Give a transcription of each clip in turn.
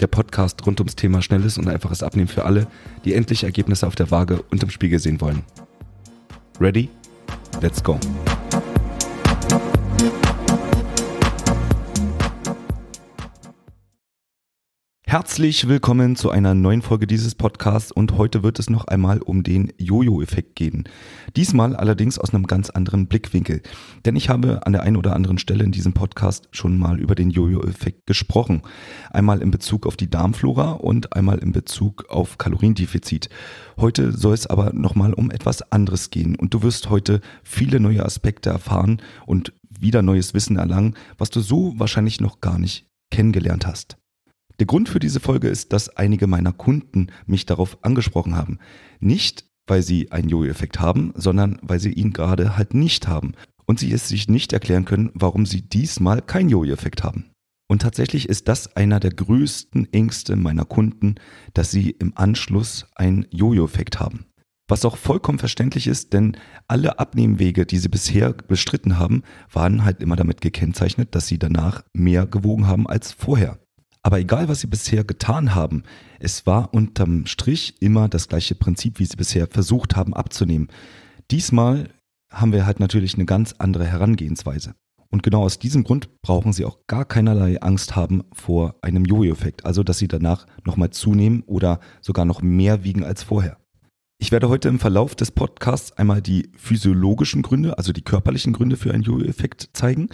Der Podcast rund ums Thema schnelles und einfaches Abnehmen für alle, die endlich Ergebnisse auf der Waage und im Spiegel sehen wollen. Ready? Let's go! Herzlich willkommen zu einer neuen Folge dieses Podcasts und heute wird es noch einmal um den Jojo-Effekt gehen. Diesmal allerdings aus einem ganz anderen Blickwinkel, denn ich habe an der einen oder anderen Stelle in diesem Podcast schon mal über den Jojo-Effekt gesprochen. Einmal in Bezug auf die Darmflora und einmal in Bezug auf Kaloriendefizit. Heute soll es aber nochmal um etwas anderes gehen und du wirst heute viele neue Aspekte erfahren und wieder neues Wissen erlangen, was du so wahrscheinlich noch gar nicht kennengelernt hast. Der Grund für diese Folge ist, dass einige meiner Kunden mich darauf angesprochen haben. Nicht, weil sie einen Jojo-Effekt haben, sondern weil sie ihn gerade halt nicht haben und sie es sich nicht erklären können, warum sie diesmal keinen Jojo-Effekt haben. Und tatsächlich ist das einer der größten Ängste meiner Kunden, dass sie im Anschluss einen Jojo-Effekt haben. Was auch vollkommen verständlich ist, denn alle Abnehmwege, die sie bisher bestritten haben, waren halt immer damit gekennzeichnet, dass sie danach mehr gewogen haben als vorher. Aber egal, was sie bisher getan haben, es war unterm Strich immer das gleiche Prinzip, wie sie bisher versucht haben abzunehmen. Diesmal haben wir halt natürlich eine ganz andere Herangehensweise. Und genau aus diesem Grund brauchen Sie auch gar keinerlei Angst haben vor einem Jojo-Effekt, also dass Sie danach nochmal zunehmen oder sogar noch mehr wiegen als vorher. Ich werde heute im Verlauf des Podcasts einmal die physiologischen Gründe, also die körperlichen Gründe für einen Jojo-Effekt zeigen,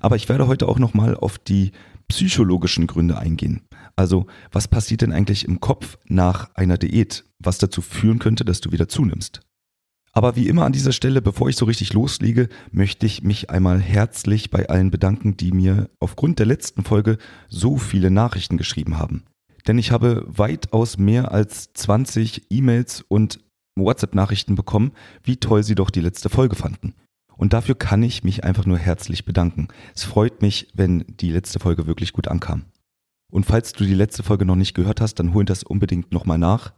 aber ich werde heute auch nochmal auf die psychologischen Gründe eingehen. Also, was passiert denn eigentlich im Kopf nach einer Diät, was dazu führen könnte, dass du wieder zunimmst? Aber wie immer an dieser Stelle, bevor ich so richtig loslege, möchte ich mich einmal herzlich bei allen bedanken, die mir aufgrund der letzten Folge so viele Nachrichten geschrieben haben. Denn ich habe weitaus mehr als 20 E-Mails und WhatsApp-Nachrichten bekommen, wie toll sie doch die letzte Folge fanden. Und dafür kann ich mich einfach nur herzlich bedanken. Es freut mich, wenn die letzte Folge wirklich gut ankam. Und falls du die letzte Folge noch nicht gehört hast, dann hol das unbedingt nochmal nach.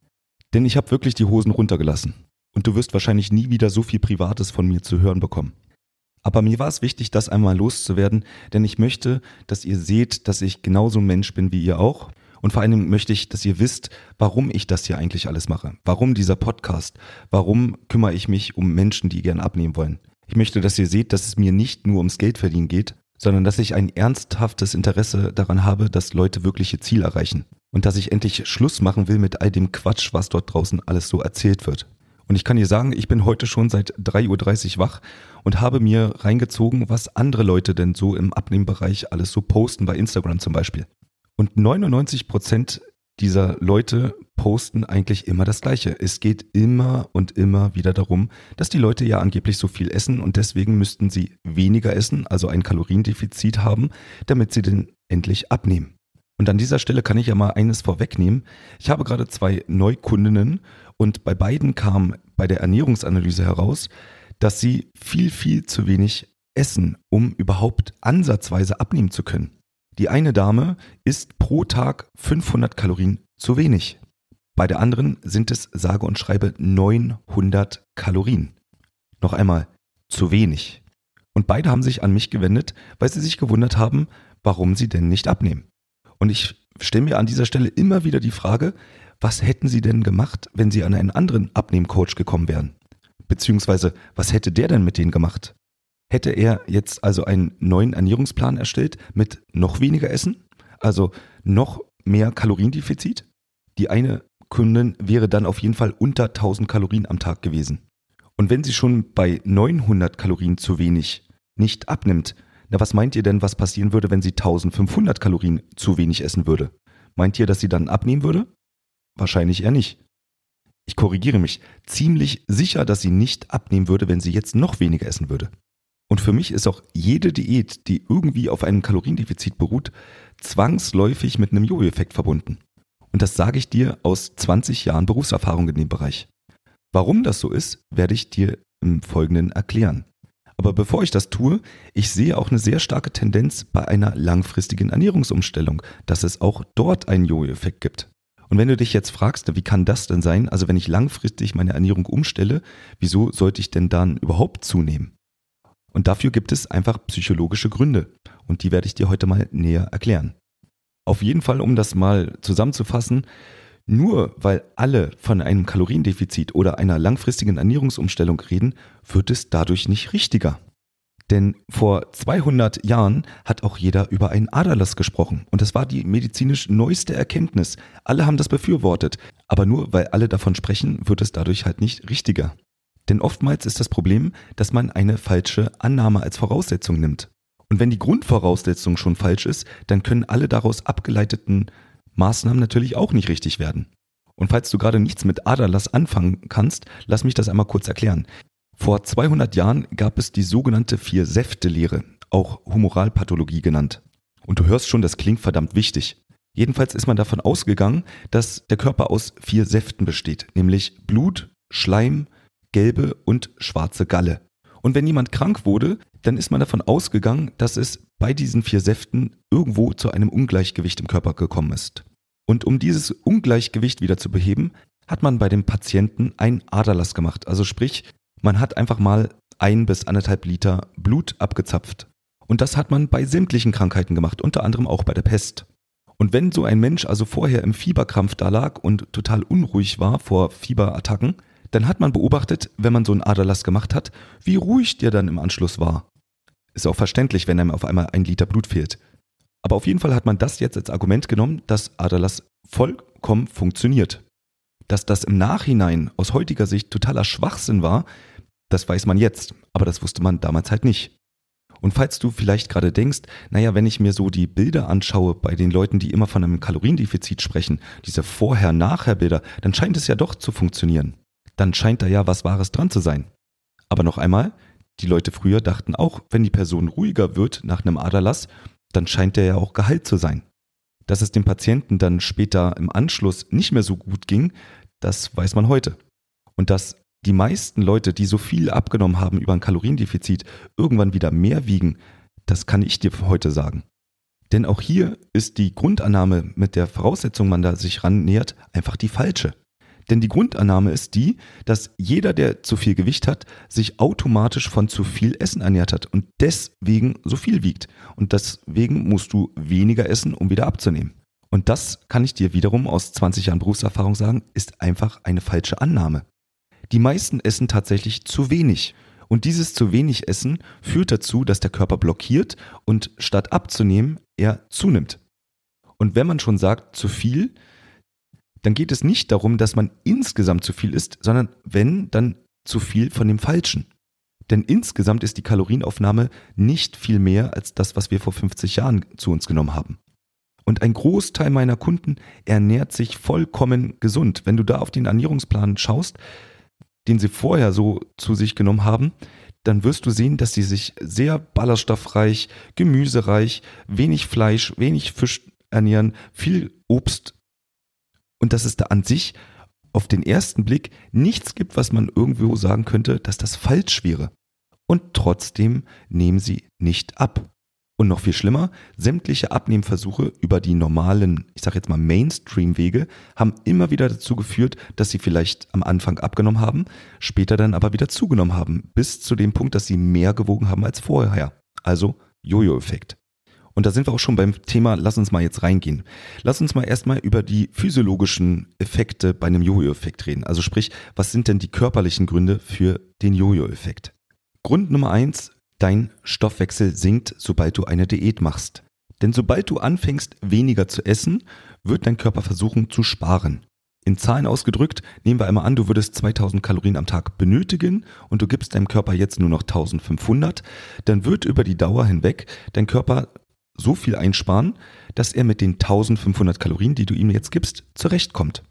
Denn ich habe wirklich die Hosen runtergelassen. Und du wirst wahrscheinlich nie wieder so viel Privates von mir zu hören bekommen. Aber mir war es wichtig, das einmal loszuwerden, denn ich möchte, dass ihr seht, dass ich genauso ein Mensch bin wie ihr auch. Und vor allem möchte ich, dass ihr wisst, warum ich das hier eigentlich alles mache. Warum dieser Podcast? Warum kümmere ich mich um Menschen, die gern abnehmen wollen? Ich möchte, dass ihr seht, dass es mir nicht nur ums Geldverdienen geht, sondern dass ich ein ernsthaftes Interesse daran habe, dass Leute wirklich ihr Ziel erreichen. Und dass ich endlich Schluss machen will mit all dem Quatsch, was dort draußen alles so erzählt wird. Und ich kann dir sagen, ich bin heute schon seit 3.30 Uhr wach und habe mir reingezogen, was andere Leute denn so im Abnehmbereich alles so posten, bei Instagram zum Beispiel. Und 99 Prozent dieser Leute posten eigentlich immer das Gleiche. Es geht immer und immer wieder darum, dass die Leute ja angeblich so viel essen und deswegen müssten sie weniger essen, also ein Kaloriendefizit haben, damit sie denn endlich abnehmen. Und an dieser Stelle kann ich ja mal eines vorwegnehmen. Ich habe gerade zwei Neukundinnen und bei beiden kam bei der Ernährungsanalyse heraus, dass sie viel, viel zu wenig essen, um überhaupt ansatzweise abnehmen zu können. Die eine Dame isst pro Tag 500 Kalorien zu wenig. Bei der anderen sind es sage und schreibe 900 Kalorien. Noch einmal, zu wenig. Und beide haben sich an mich gewendet, weil sie sich gewundert haben, warum sie denn nicht abnehmen. Und ich stelle mir an dieser Stelle immer wieder die Frage, was hätten sie denn gemacht, wenn sie an einen anderen Abnehmcoach gekommen wären? Beziehungsweise, was hätte der denn mit denen gemacht? Hätte er jetzt also einen neuen Ernährungsplan erstellt mit noch weniger Essen, also noch mehr Kaloriendefizit? Die eine Kundin wäre dann auf jeden Fall unter 1000 Kalorien am Tag gewesen. Und wenn sie schon bei 900 Kalorien zu wenig nicht abnimmt, na was meint ihr denn, was passieren würde, wenn sie 1500 Kalorien zu wenig essen würde? Meint ihr, dass sie dann abnehmen würde? Wahrscheinlich eher nicht. Ich korrigiere mich, ziemlich sicher, dass sie nicht abnehmen würde, wenn sie jetzt noch weniger essen würde. Und für mich ist auch jede Diät, die irgendwie auf einem Kaloriendefizit beruht, zwangsläufig mit einem Jojo-Effekt verbunden. Und das sage ich dir aus 20 Jahren Berufserfahrung in dem Bereich. Warum das so ist, werde ich dir im Folgenden erklären. Aber bevor ich das tue, ich sehe auch eine sehr starke Tendenz bei einer langfristigen Ernährungsumstellung, dass es auch dort einen Jojo-Effekt gibt. Und wenn du dich jetzt fragst, wie kann das denn sein? Also wenn ich langfristig meine Ernährung umstelle, wieso sollte ich denn dann überhaupt zunehmen? Und dafür gibt es einfach psychologische Gründe. Und die werde ich dir heute mal näher erklären. Auf jeden Fall, um das mal zusammenzufassen, nur weil alle von einem Kaloriendefizit oder einer langfristigen Ernährungsumstellung reden, wird es dadurch nicht richtiger. Denn vor 200 Jahren hat auch jeder über einen Aderlass gesprochen und das war die medizinisch neueste Erkenntnis. Alle haben das befürwortet, aber nur weil alle davon sprechen, wird es dadurch halt nicht richtiger. Denn oftmals ist das Problem, dass man eine falsche Annahme als Voraussetzung nimmt. Und wenn die Grundvoraussetzung schon falsch ist, dann können alle daraus abgeleiteten Maßnahmen natürlich auch nicht richtig werden. Und falls du gerade nichts mit Aderlass anfangen kannst, lass mich das einmal kurz erklären. Vor 200 Jahren gab es die sogenannte Vier-Säfte-Lehre, auch Humoralpathologie genannt. Und du hörst schon, das klingt verdammt wichtig. Jedenfalls ist man davon ausgegangen, dass der Körper aus vier Säften besteht, nämlich Blut, Schleim, gelbe und schwarze Galle. Und wenn jemand krank wurde, dann ist man davon ausgegangen, dass es bei diesen vier Säften irgendwo zu einem Ungleichgewicht im Körper gekommen ist. Und um dieses Ungleichgewicht wieder zu beheben, hat man bei dem Patienten einen Aderlass gemacht. Also sprich, man hat einfach mal ein bis anderthalb Liter Blut abgezapft. Und das hat man bei sämtlichen Krankheiten gemacht, unter anderem auch bei der Pest. Und wenn so ein Mensch also vorher im Fieberkrampf da lag und total unruhig war vor Fieberattacken, dann hat man beobachtet, wenn man so einen Aderlass gemacht hat, wie ruhig der dann im Anschluss war. Ist auch verständlich, wenn einem auf einmal ein Liter Blut fehlt. Aber auf jeden Fall hat man das jetzt als Argument genommen, dass Aderlass vollkommen funktioniert. Dass das im Nachhinein aus heutiger Sicht totaler Schwachsinn war, das weiß man jetzt, aber das wusste man damals halt nicht. Und falls du vielleicht gerade denkst, naja, wenn ich mir so die Bilder anschaue bei den Leuten, die immer von einem Kaloriendefizit sprechen, diese Vorher-Nachher-Bilder, dann scheint es ja doch zu funktionieren. Dann scheint da ja was Wahres dran zu sein. Aber noch einmal, die Leute früher dachten auch, wenn die Person ruhiger wird nach einem Aderlass, dann scheint der ja auch geheilt zu sein. Dass es dem Patienten dann später im Anschluss nicht mehr so gut ging, das weiß man heute. Und dass die meisten Leute, die so viel abgenommen haben über ein Kaloriendefizit, irgendwann wieder mehr wiegen, das kann ich dir heute sagen. Denn auch hier ist die Grundannahme, mit der Voraussetzung man da sich ran nähert, einfach die falsche. Denn die Grundannahme ist die, dass jeder, der zu viel Gewicht hat, sich automatisch von zu viel Essen ernährt hat und deswegen so viel wiegt. Und deswegen musst du weniger essen, um wieder abzunehmen. Und das kann ich dir wiederum aus 20 Jahren Berufserfahrung sagen, ist einfach eine falsche Annahme. Die meisten essen tatsächlich zu wenig. Und dieses zu wenig Essen führt dazu, dass der Körper blockiert und statt abzunehmen, er zunimmt. Und wenn man schon sagt zu viel, dann geht es nicht darum, dass man insgesamt zu viel isst, sondern wenn, dann zu viel von dem Falschen. Denn insgesamt ist die Kalorienaufnahme nicht viel mehr als das, was wir vor 50 Jahren zu uns genommen haben. Und ein Großteil meiner Kunden ernährt sich vollkommen gesund. Wenn du da auf den Ernährungsplan schaust, den sie vorher so zu sich genommen haben, dann wirst du sehen, dass sie sich sehr ballaststoffreich, gemüsereich, wenig Fleisch, wenig Fisch ernähren, viel Obst und dass es da an sich auf den ersten Blick nichts gibt, was man irgendwo sagen könnte, dass das falsch wäre. Und trotzdem nehmen sie nicht ab. Und noch viel schlimmer, sämtliche Abnehmversuche über die normalen, ich sage jetzt mal Mainstream-Wege, haben immer wieder dazu geführt, dass sie vielleicht am Anfang abgenommen haben, später dann aber wieder zugenommen haben, bis zu dem Punkt, dass sie mehr gewogen haben als vorher. Also Jojo-Effekt. Und da sind wir auch schon beim Thema, lass uns mal jetzt reingehen. Lass uns mal erstmal über die physiologischen Effekte bei einem Jojo-Effekt reden. Also sprich, was sind denn die körperlichen Gründe für den Jojo-Effekt? Grund Nummer eins, Dein Stoffwechsel sinkt, sobald du eine Diät machst. Denn sobald du anfängst, weniger zu essen, wird dein Körper versuchen zu sparen. In Zahlen ausgedrückt, nehmen wir einmal an, du würdest 2000 Kalorien am Tag benötigen und du gibst deinem Körper jetzt nur noch 1500, dann wird über die Dauer hinweg dein Körper so viel einsparen, dass er mit den 1500 Kalorien, die du ihm jetzt gibst, zurechtkommt.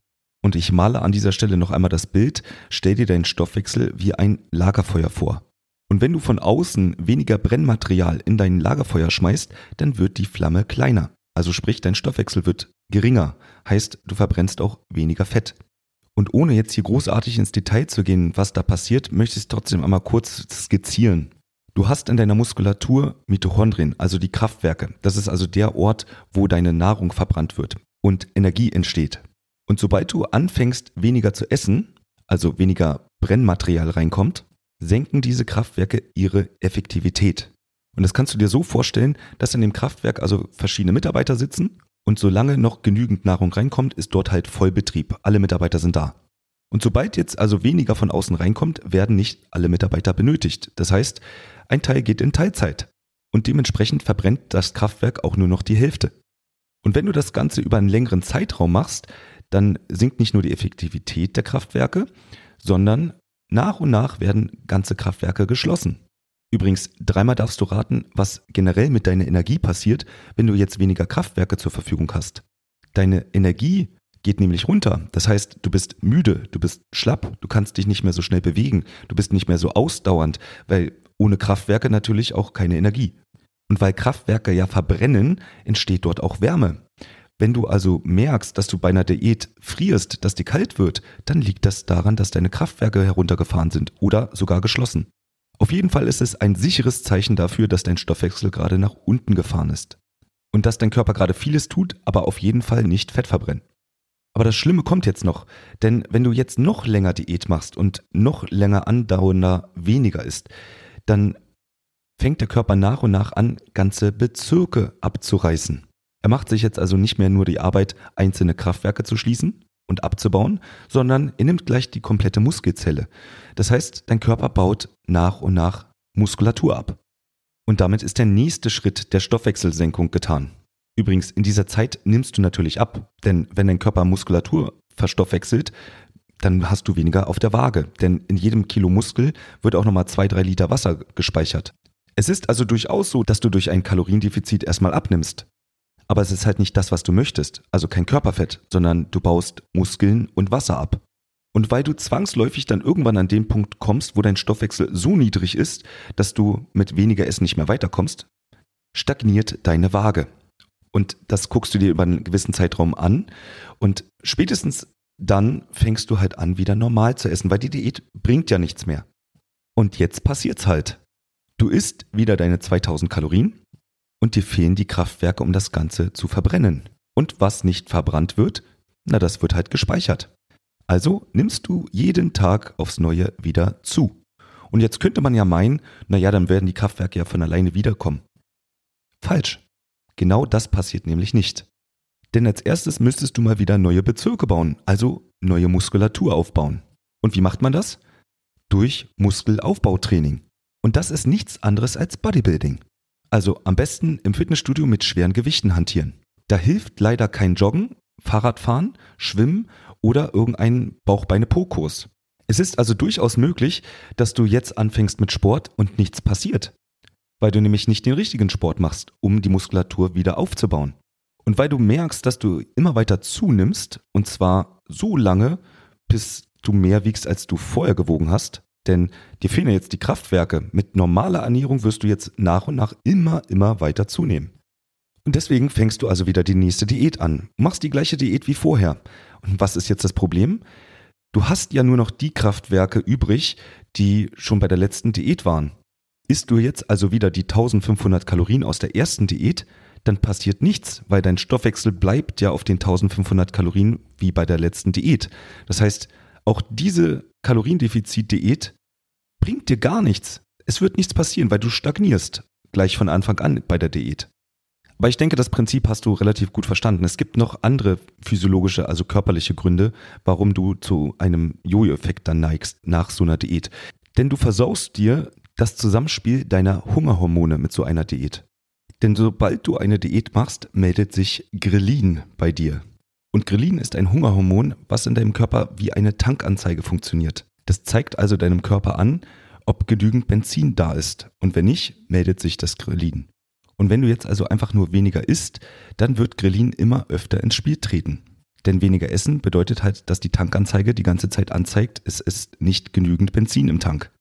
Und ich male an dieser Stelle noch einmal das Bild, stell dir deinen Stoffwechsel wie ein Lagerfeuer vor. Und wenn du von außen weniger Brennmaterial in dein Lagerfeuer schmeißt, dann wird die Flamme kleiner. Also sprich, dein Stoffwechsel wird geringer. Heißt, du verbrennst auch weniger Fett. Und ohne jetzt hier großartig ins Detail zu gehen, was da passiert, möchte ich es trotzdem einmal kurz skizzieren. Du hast in deiner Muskulatur Mitochondrien, also die Kraftwerke. Das ist also der Ort, wo deine Nahrung verbrannt wird und Energie entsteht. Und sobald du anfängst, weniger zu essen, also weniger Brennmaterial reinkommt, senken diese Kraftwerke ihre Effektivität. Und das kannst du dir so vorstellen, dass in dem Kraftwerk also verschiedene Mitarbeiter sitzen und solange noch genügend Nahrung reinkommt, ist dort halt Vollbetrieb. Alle Mitarbeiter sind da. Und sobald jetzt also weniger von außen reinkommt, werden nicht alle Mitarbeiter benötigt. Das heißt, ein Teil geht in Teilzeit. Und dementsprechend verbrennt das Kraftwerk auch nur noch die Hälfte. Und wenn du das Ganze über einen längeren Zeitraum machst, dann sinkt nicht nur die Effektivität der Kraftwerke, sondern nach und nach werden ganze Kraftwerke geschlossen. Übrigens, dreimal darfst du raten, was generell mit deiner Energie passiert, wenn du jetzt weniger Kraftwerke zur Verfügung hast. Deine Energie geht nämlich runter. Das heißt, du bist müde, du bist schlapp, du kannst dich nicht mehr so schnell bewegen, du bist nicht mehr so ausdauernd, weil ohne Kraftwerke natürlich auch keine Energie. Und weil Kraftwerke ja verbrennen, entsteht dort auch Wärme. Wenn du also merkst, dass du bei einer Diät frierst, dass dir kalt wird, dann liegt das daran, dass deine Kraftwerke heruntergefahren sind oder sogar geschlossen. Auf jeden Fall ist es ein sicheres Zeichen dafür, dass dein Stoffwechsel gerade nach unten gefahren ist. Und dass dein Körper gerade vieles tut, aber auf jeden Fall nicht Fett verbrennt. Aber das Schlimme kommt jetzt noch, denn wenn du jetzt noch länger Diät machst und noch länger andauernder weniger isst, dann fängt der Körper nach und nach an, ganze Bezirke abzureißen. Er macht sich jetzt also nicht mehr nur die Arbeit, einzelne Kraftwerke zu schließen, und abzubauen, sondern er nimmt gleich die komplette Muskelzelle. Das heißt, dein Körper baut nach und nach Muskulatur ab. Und damit ist der nächste Schritt der Stoffwechselsenkung getan. Übrigens, in dieser Zeit nimmst du natürlich ab, denn wenn dein Körper Muskulatur verstoffwechselt, dann hast du weniger auf der Waage, denn in jedem Kilo Muskel wird auch nochmal zwei, drei Liter Wasser gespeichert. Es ist also durchaus so, dass du durch ein Kaloriendefizit erstmal abnimmst aber es ist halt nicht das, was du möchtest, also kein Körperfett, sondern du baust Muskeln und Wasser ab. Und weil du zwangsläufig dann irgendwann an den Punkt kommst, wo dein Stoffwechsel so niedrig ist, dass du mit weniger Essen nicht mehr weiterkommst, stagniert deine Waage. Und das guckst du dir über einen gewissen Zeitraum an und spätestens dann fängst du halt an, wieder normal zu essen, weil die Diät bringt ja nichts mehr. Und jetzt passiert's halt. Du isst wieder deine 2000 Kalorien, und dir fehlen die Kraftwerke, um das Ganze zu verbrennen. Und was nicht verbrannt wird, na, das wird halt gespeichert. Also nimmst du jeden Tag aufs Neue wieder zu. Und jetzt könnte man ja meinen, na ja, dann werden die Kraftwerke ja von alleine wiederkommen. Falsch. Genau das passiert nämlich nicht. Denn als erstes müsstest du mal wieder neue Bezirke bauen, also neue Muskulatur aufbauen. Und wie macht man das? Durch Muskelaufbautraining. Und das ist nichts anderes als Bodybuilding. Also am besten im Fitnessstudio mit schweren Gewichten hantieren. Da hilft leider kein Joggen, Fahrradfahren, Schwimmen oder irgendein Bauchbeine-Po-Kurs. Es ist also durchaus möglich, dass du jetzt anfängst mit Sport und nichts passiert. Weil du nämlich nicht den richtigen Sport machst, um die Muskulatur wieder aufzubauen. Und weil du merkst, dass du immer weiter zunimmst, und zwar so lange, bis du mehr wiegst, als du vorher gewogen hast, denn dir fehlen ja jetzt die Kraftwerke. Mit normaler Ernährung wirst du jetzt nach und nach immer, immer weiter zunehmen. Und deswegen fängst du also wieder die nächste Diät an. Machst die gleiche Diät wie vorher. Und was ist jetzt das Problem? Du hast ja nur noch die Kraftwerke übrig, die schon bei der letzten Diät waren. Isst du jetzt also wieder die 1500 Kalorien aus der ersten Diät, dann passiert nichts, weil dein Stoffwechsel bleibt ja auf den 1500 Kalorien wie bei der letzten Diät. Das heißt, auch diese Kaloriendefizit-Diät bringt dir gar nichts. Es wird nichts passieren, weil du stagnierst gleich von Anfang an bei der Diät. Aber ich denke, das Prinzip hast du relativ gut verstanden. Es gibt noch andere physiologische, also körperliche Gründe, warum du zu einem Jojo-Effekt dann neigst nach so einer Diät. Denn du versaust dir das Zusammenspiel deiner Hungerhormone mit so einer Diät. Denn sobald du eine Diät machst, meldet sich Grelin bei dir. Und Grelin ist ein Hungerhormon, was in deinem Körper wie eine Tankanzeige funktioniert. Das zeigt also deinem Körper an, ob genügend Benzin da ist. Und wenn nicht, meldet sich das Grelin. Und wenn du jetzt also einfach nur weniger isst, dann wird Grelin immer öfter ins Spiel treten. Denn weniger Essen bedeutet halt, dass die Tankanzeige die ganze Zeit anzeigt, es ist nicht genügend Benzin im Tank.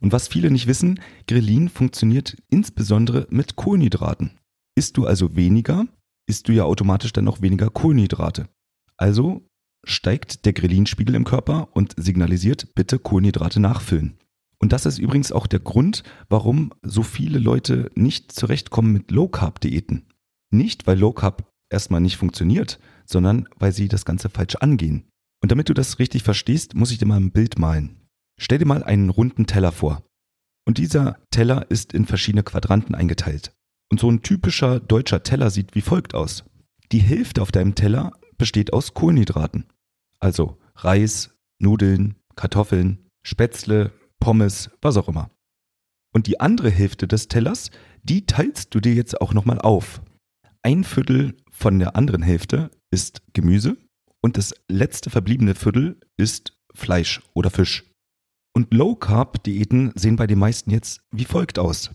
Und was viele nicht wissen, Grelin funktioniert insbesondere mit Kohlenhydraten. Isst du also weniger, isst du ja automatisch dann noch weniger Kohlenhydrate. Also steigt der Ghrelin-Spiegel im Körper und signalisiert, bitte Kohlenhydrate nachfüllen. Und das ist übrigens auch der Grund, warum so viele Leute nicht zurechtkommen mit Low-Carb-Diäten. Nicht, weil Low-Carb erstmal nicht funktioniert, sondern weil sie das Ganze falsch angehen. Und damit du das richtig verstehst, muss ich dir mal ein Bild malen. Stell dir mal einen runden Teller vor. Und dieser Teller ist in verschiedene Quadranten eingeteilt. Und so ein typischer deutscher Teller sieht wie folgt aus. Die Hälfte auf deinem Teller besteht aus Kohlenhydraten. Also Reis, Nudeln, Kartoffeln, Spätzle, Pommes, was auch immer. Und die andere Hälfte des Tellers, die teilst du dir jetzt auch nochmal auf. Ein Viertel von der anderen Hälfte ist Gemüse und das letzte verbliebene Viertel ist Fleisch oder Fisch. Und Low Carb Diäten sehen bei den meisten jetzt wie folgt aus.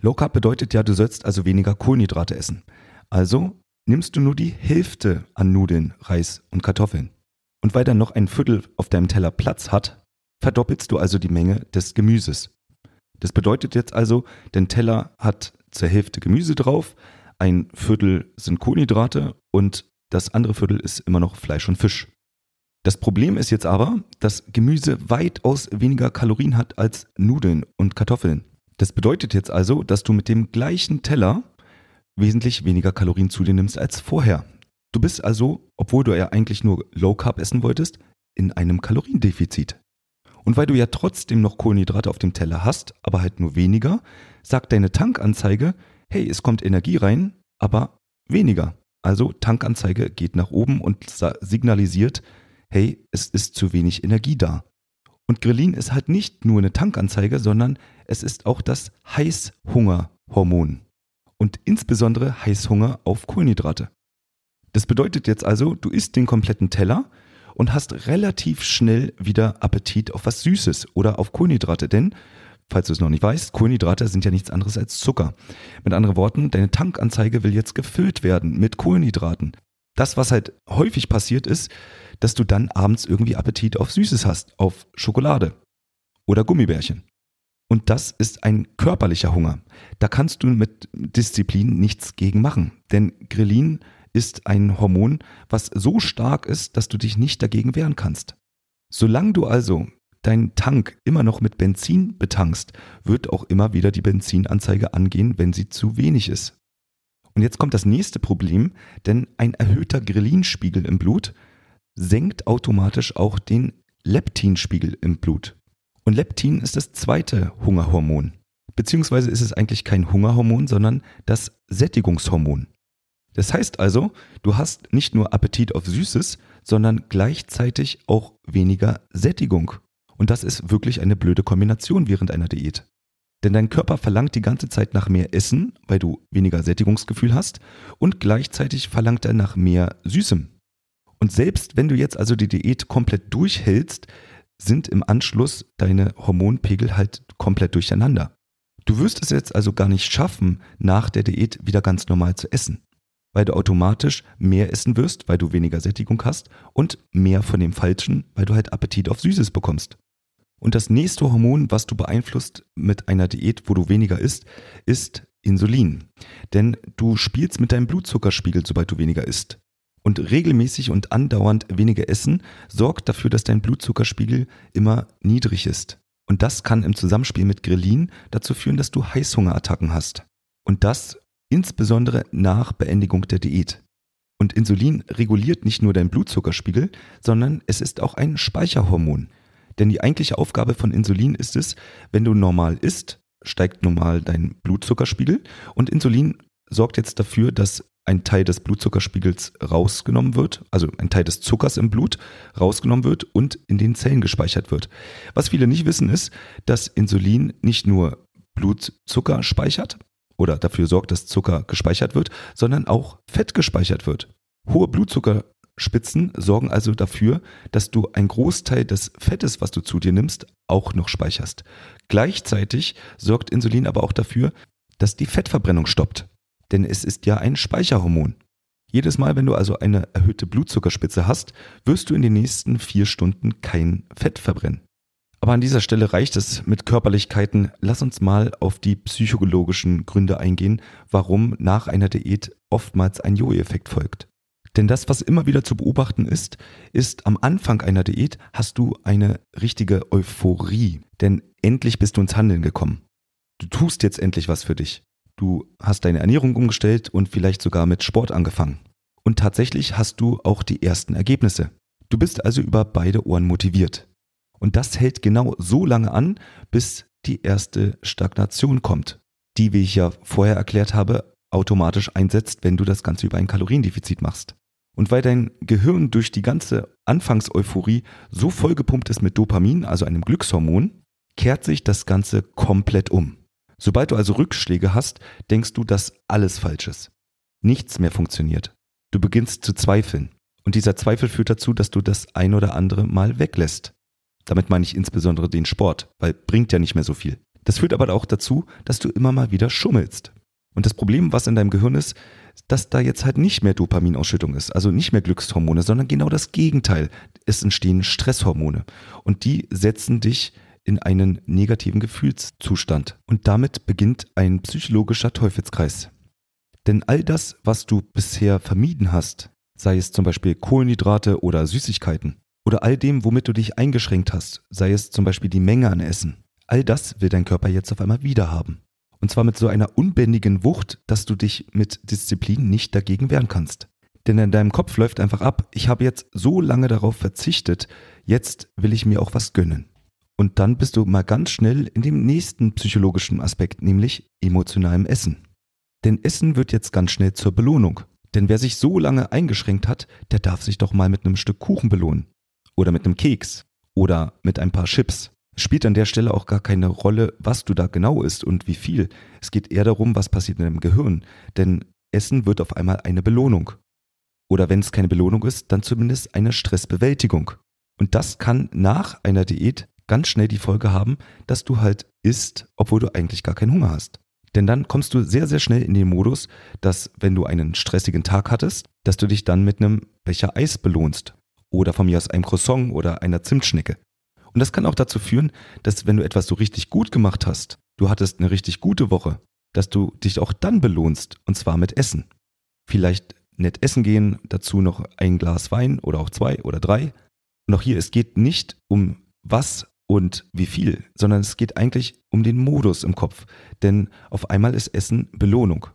Low Carb bedeutet ja, du sollst also weniger Kohlenhydrate essen. Also nimmst du nur die Hälfte an Nudeln, Reis und Kartoffeln. Und weil dann noch ein Viertel auf deinem Teller Platz hat, verdoppelst du also die Menge des Gemüses. Das bedeutet jetzt also, dein Teller hat zur Hälfte Gemüse drauf, ein Viertel sind Kohlenhydrate und das andere Viertel ist immer noch Fleisch und Fisch. Das Problem ist jetzt aber, dass Gemüse weitaus weniger Kalorien hat als Nudeln und Kartoffeln. Das bedeutet jetzt also, dass du mit dem gleichen Teller wesentlich weniger Kalorien zu dir nimmst als vorher. Du bist also, obwohl du ja eigentlich nur Low Carb essen wolltest, in einem Kaloriendefizit. Und weil du ja trotzdem noch Kohlenhydrate auf dem Teller hast, aber halt nur weniger, sagt deine Tankanzeige, hey, es kommt Energie rein, aber weniger. Also Tankanzeige geht nach oben und signalisiert, hey, es ist zu wenig Energie da. Und Grelin ist halt nicht nur eine Tankanzeige, sondern es ist auch das Heißhungerhormon. Und insbesondere Heißhunger auf Kohlenhydrate. Das bedeutet jetzt also, du isst den kompletten Teller und hast relativ schnell wieder Appetit auf was Süßes oder auf Kohlenhydrate, denn Falls du es noch nicht weißt, Kohlenhydrate sind ja nichts anderes als Zucker. Mit anderen Worten, deine Tankanzeige will jetzt gefüllt werden mit Kohlenhydraten. Das, was halt häufig passiert ist, dass du dann abends irgendwie Appetit auf Süßes hast, auf Schokolade oder Gummibärchen. Und das ist ein körperlicher Hunger. Da kannst du mit Disziplin nichts gegen machen. Denn Grelin ist ein Hormon, was so stark ist, dass du dich nicht dagegen wehren kannst. Solange du also deinen Tank immer noch mit Benzin betankst, wird auch immer wieder die Benzinanzeige angehen, wenn sie zu wenig ist. Und jetzt kommt das nächste Problem, denn ein erhöhter Ghrelin-Spiegel im Blut senkt automatisch auch den Leptinspiegel im Blut. Und Leptin ist das zweite Hungerhormon. Beziehungsweise ist es eigentlich kein Hungerhormon, sondern das Sättigungshormon. Das heißt also, du hast nicht nur Appetit auf Süßes, sondern gleichzeitig auch weniger Sättigung. Und das ist wirklich eine blöde Kombination während einer Diät. Denn dein Körper verlangt die ganze Zeit nach mehr Essen, weil du weniger Sättigungsgefühl hast, und gleichzeitig verlangt er nach mehr Süßem. Und selbst wenn du jetzt also die Diät komplett durchhältst, sind im Anschluss deine Hormonpegel halt komplett durcheinander. Du wirst es jetzt also gar nicht schaffen, nach der Diät wieder ganz normal zu essen, weil du automatisch mehr essen wirst, weil du weniger Sättigung hast und mehr von dem Falschen, weil du halt Appetit auf Süßes bekommst. Und das nächste Hormon, was du beeinflusst mit einer Diät, wo du weniger isst, ist Insulin. Denn du spielst mit deinem Blutzuckerspiegel, sobald du weniger isst. Und regelmäßig und andauernd weniger Essen sorgt dafür, dass dein Blutzuckerspiegel immer niedrig ist. Und das kann im Zusammenspiel mit Grelin dazu führen, dass du Heißhungerattacken hast. Und das insbesondere nach Beendigung der Diät. Und Insulin reguliert nicht nur deinen Blutzuckerspiegel, sondern es ist auch ein Speicherhormon. Denn die eigentliche Aufgabe von Insulin ist es, wenn du normal isst, steigt normal dein Blutzuckerspiegel und Insulin sorgt jetzt dafür, dass ein Teil des Blutzuckerspiegels rausgenommen wird, also ein Teil des Zuckers im Blut rausgenommen wird und in den Zellen gespeichert wird. Was viele nicht wissen ist, dass Insulin nicht nur Blutzucker speichert oder dafür sorgt, dass Zucker gespeichert wird, sondern auch Fett gespeichert wird. Hohe Blutzucker Spitzen sorgen also dafür, dass du einen Großteil des Fettes, was du zu dir nimmst, auch noch speicherst. Gleichzeitig sorgt Insulin aber auch dafür, dass die Fettverbrennung stoppt. Denn es ist ja ein Speicherhormon. Jedes Mal, wenn du also eine erhöhte Blutzuckerspitze hast, wirst du in den nächsten vier Stunden kein Fett verbrennen. Aber an dieser Stelle reicht es mit Körperlichkeiten. Lass uns mal auf die psychologischen Gründe eingehen, warum nach einer Diät oftmals ein Jojo-Effekt folgt. Denn das, was immer wieder zu beobachten ist, ist am Anfang einer Diät hast du eine richtige Euphorie. Denn endlich bist du ins Handeln gekommen. Du tust jetzt endlich was für dich. Du hast deine Ernährung umgestellt und vielleicht sogar mit Sport angefangen. Und tatsächlich hast du auch die ersten Ergebnisse. Du bist also über beide Ohren motiviert. Und das hält genau so lange an, bis die erste Stagnation kommt, die, wie ich ja vorher erklärt habe, automatisch einsetzt, wenn du das Ganze über ein Kaloriendefizit machst. Und weil dein Gehirn durch die ganze Anfangseuphorie so vollgepumpt ist mit Dopamin, also einem Glückshormon, kehrt sich das Ganze komplett um. Sobald du also Rückschläge hast, denkst du, dass alles falsch ist. Nichts mehr funktioniert. Du beginnst zu zweifeln. Und dieser Zweifel führt dazu, dass du das ein oder andere mal weglässt. Damit meine ich insbesondere den Sport, weil bringt ja nicht mehr so viel. Das führt aber auch dazu, dass du immer mal wieder schummelst. Und das Problem, was in deinem Gehirn ist, dass da jetzt halt nicht mehr Dopaminausschüttung ist, also nicht mehr Glückshormone, sondern genau das Gegenteil. Es entstehen Stresshormone und die setzen dich in einen negativen Gefühlszustand. Und damit beginnt ein psychologischer Teufelskreis. Denn all das, was du bisher vermieden hast, sei es zum Beispiel Kohlenhydrate oder Süßigkeiten, oder all dem, womit du dich eingeschränkt hast, sei es zum Beispiel die Menge an Essen, all das will dein Körper jetzt auf einmal wieder haben. Und zwar mit so einer unbändigen Wucht, dass du dich mit Disziplin nicht dagegen wehren kannst. Denn in deinem Kopf läuft einfach ab, ich habe jetzt so lange darauf verzichtet, jetzt will ich mir auch was gönnen. Und dann bist du mal ganz schnell in dem nächsten psychologischen Aspekt, nämlich emotionalem Essen. Denn Essen wird jetzt ganz schnell zur Belohnung. Denn wer sich so lange eingeschränkt hat, der darf sich doch mal mit einem Stück Kuchen belohnen. Oder mit einem Keks. Oder mit ein paar Chips. Spielt an der Stelle auch gar keine Rolle, was du da genau isst und wie viel. Es geht eher darum, was passiert in deinem Gehirn. Denn Essen wird auf einmal eine Belohnung. Oder wenn es keine Belohnung ist, dann zumindest eine Stressbewältigung. Und das kann nach einer Diät ganz schnell die Folge haben, dass du halt isst, obwohl du eigentlich gar keinen Hunger hast. Denn dann kommst du sehr, sehr schnell in den Modus, dass wenn du einen stressigen Tag hattest, dass du dich dann mit einem Becher Eis belohnst. Oder von mir aus einem Croissant oder einer Zimtschnecke. Und das kann auch dazu führen, dass wenn du etwas so richtig gut gemacht hast, du hattest eine richtig gute Woche, dass du dich auch dann belohnst, und zwar mit Essen. Vielleicht nett essen gehen, dazu noch ein Glas Wein oder auch zwei oder drei. Und auch hier, es geht nicht um was und wie viel, sondern es geht eigentlich um den Modus im Kopf. Denn auf einmal ist Essen Belohnung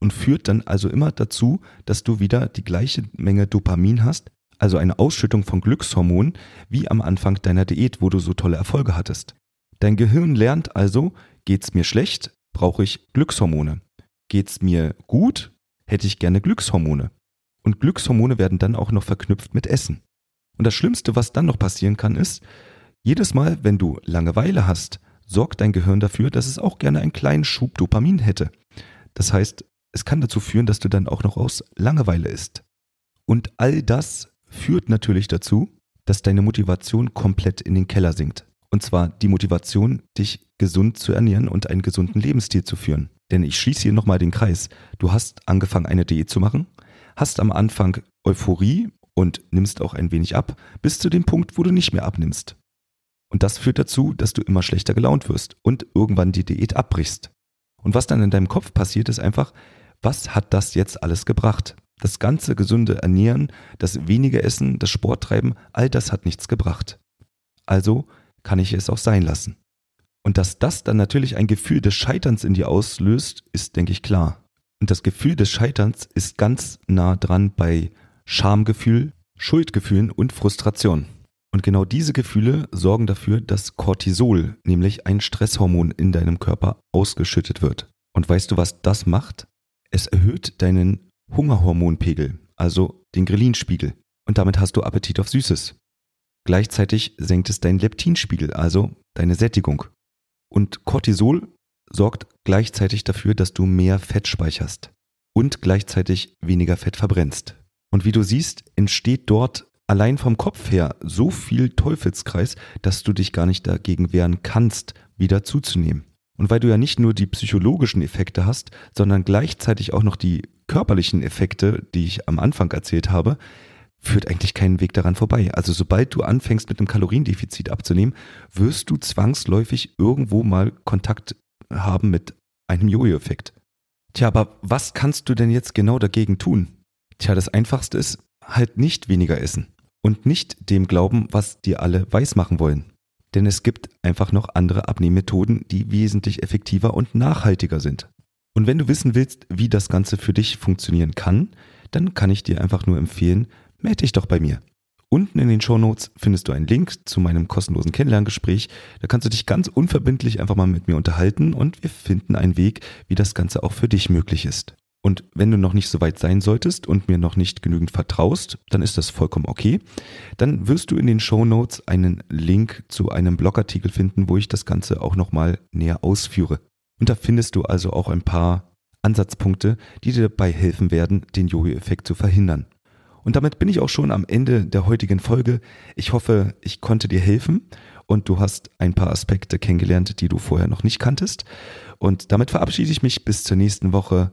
und führt dann also immer dazu, dass du wieder die gleiche Menge Dopamin hast, also eine Ausschüttung von Glückshormonen, wie am Anfang deiner Diät, wo du so tolle Erfolge hattest. Dein Gehirn lernt also, geht's mir schlecht, brauche ich Glückshormone. Geht's mir gut, hätte ich gerne Glückshormone. Und Glückshormone werden dann auch noch verknüpft mit Essen. Und das Schlimmste, was dann noch passieren kann, ist, jedes Mal, wenn du Langeweile hast, sorgt dein Gehirn dafür, dass es auch gerne einen kleinen Schub Dopamin hätte. Das heißt, es kann dazu führen, dass du dann auch noch aus Langeweile isst. Und all das führt natürlich dazu, dass deine Motivation komplett in den Keller sinkt. Und zwar die Motivation, dich gesund zu ernähren und einen gesunden Lebensstil zu führen. Denn ich schließe hier nochmal den Kreis. Du hast angefangen, eine Diät zu machen, hast am Anfang Euphorie und nimmst auch ein wenig ab, bis zu dem Punkt, wo du nicht mehr abnimmst. Und das führt dazu, dass du immer schlechter gelaunt wirst und irgendwann die Diät abbrichst. Und was dann in deinem Kopf passiert, ist einfach, was hat das jetzt alles gebracht? Das ganze gesunde Ernähren, das wenige Essen, das Sporttreiben, all das hat nichts gebracht. Also kann ich es auch sein lassen. Und dass das dann natürlich ein Gefühl des Scheiterns in dir auslöst, ist, denke ich, klar. Und das Gefühl des Scheiterns ist ganz nah dran bei Schamgefühl, Schuldgefühlen und Frustration. Und genau diese Gefühle sorgen dafür, dass Cortisol, nämlich ein Stresshormon in deinem Körper, ausgeschüttet wird. Und weißt du, was das macht? Es erhöht deinen Hungerhormonpegel, also den Ghrelin-Spiegel. Und damit hast du Appetit auf Süßes. Gleichzeitig senkt es deinen Leptinspiegel, also deine Sättigung. Und Cortisol sorgt gleichzeitig dafür, dass du mehr Fett speicherst und gleichzeitig weniger Fett verbrennst. Und wie du siehst, entsteht dort allein vom Kopf her so viel Teufelskreis, dass du dich gar nicht dagegen wehren kannst, wieder zuzunehmen. Und weil du ja nicht nur die psychologischen Effekte hast, sondern gleichzeitig auch noch die körperlichen Effekte, die ich am Anfang erzählt habe, führt eigentlich keinen Weg daran vorbei. Also sobald du anfängst mit einem Kaloriendefizit abzunehmen, wirst du zwangsläufig irgendwo mal Kontakt haben mit einem Jojo-Effekt. Tja, aber was kannst du denn jetzt genau dagegen tun? Tja, das Einfachste ist halt nicht weniger essen und nicht dem glauben, was dir alle weismachen wollen. Denn es gibt einfach noch andere Abnehmmethoden, die wesentlich effektiver und nachhaltiger sind. Und wenn du wissen willst, wie das Ganze für dich funktionieren kann, dann kann ich dir einfach nur empfehlen, melde dich doch bei mir. Unten in den Shownotes findest du einen Link zu meinem kostenlosen Kennenlerngespräch. Da kannst du dich ganz unverbindlich einfach mal mit mir unterhalten und wir finden einen Weg, wie das Ganze auch für dich möglich ist. Und wenn du noch nicht so weit sein solltest und mir noch nicht genügend vertraust, dann ist das vollkommen okay. Dann wirst du in den Shownotes einen Link zu einem Blogartikel finden, wo ich das Ganze auch nochmal näher ausführe. Und da findest du also auch ein paar Ansatzpunkte, die dir dabei helfen werden, den Jojo-Effekt zu verhindern. Und damit bin ich auch schon am Ende der heutigen Folge. Ich hoffe, ich konnte dir helfen und du hast ein paar Aspekte kennengelernt, die du vorher noch nicht kanntest. Und damit verabschiede ich mich bis zur nächsten Woche.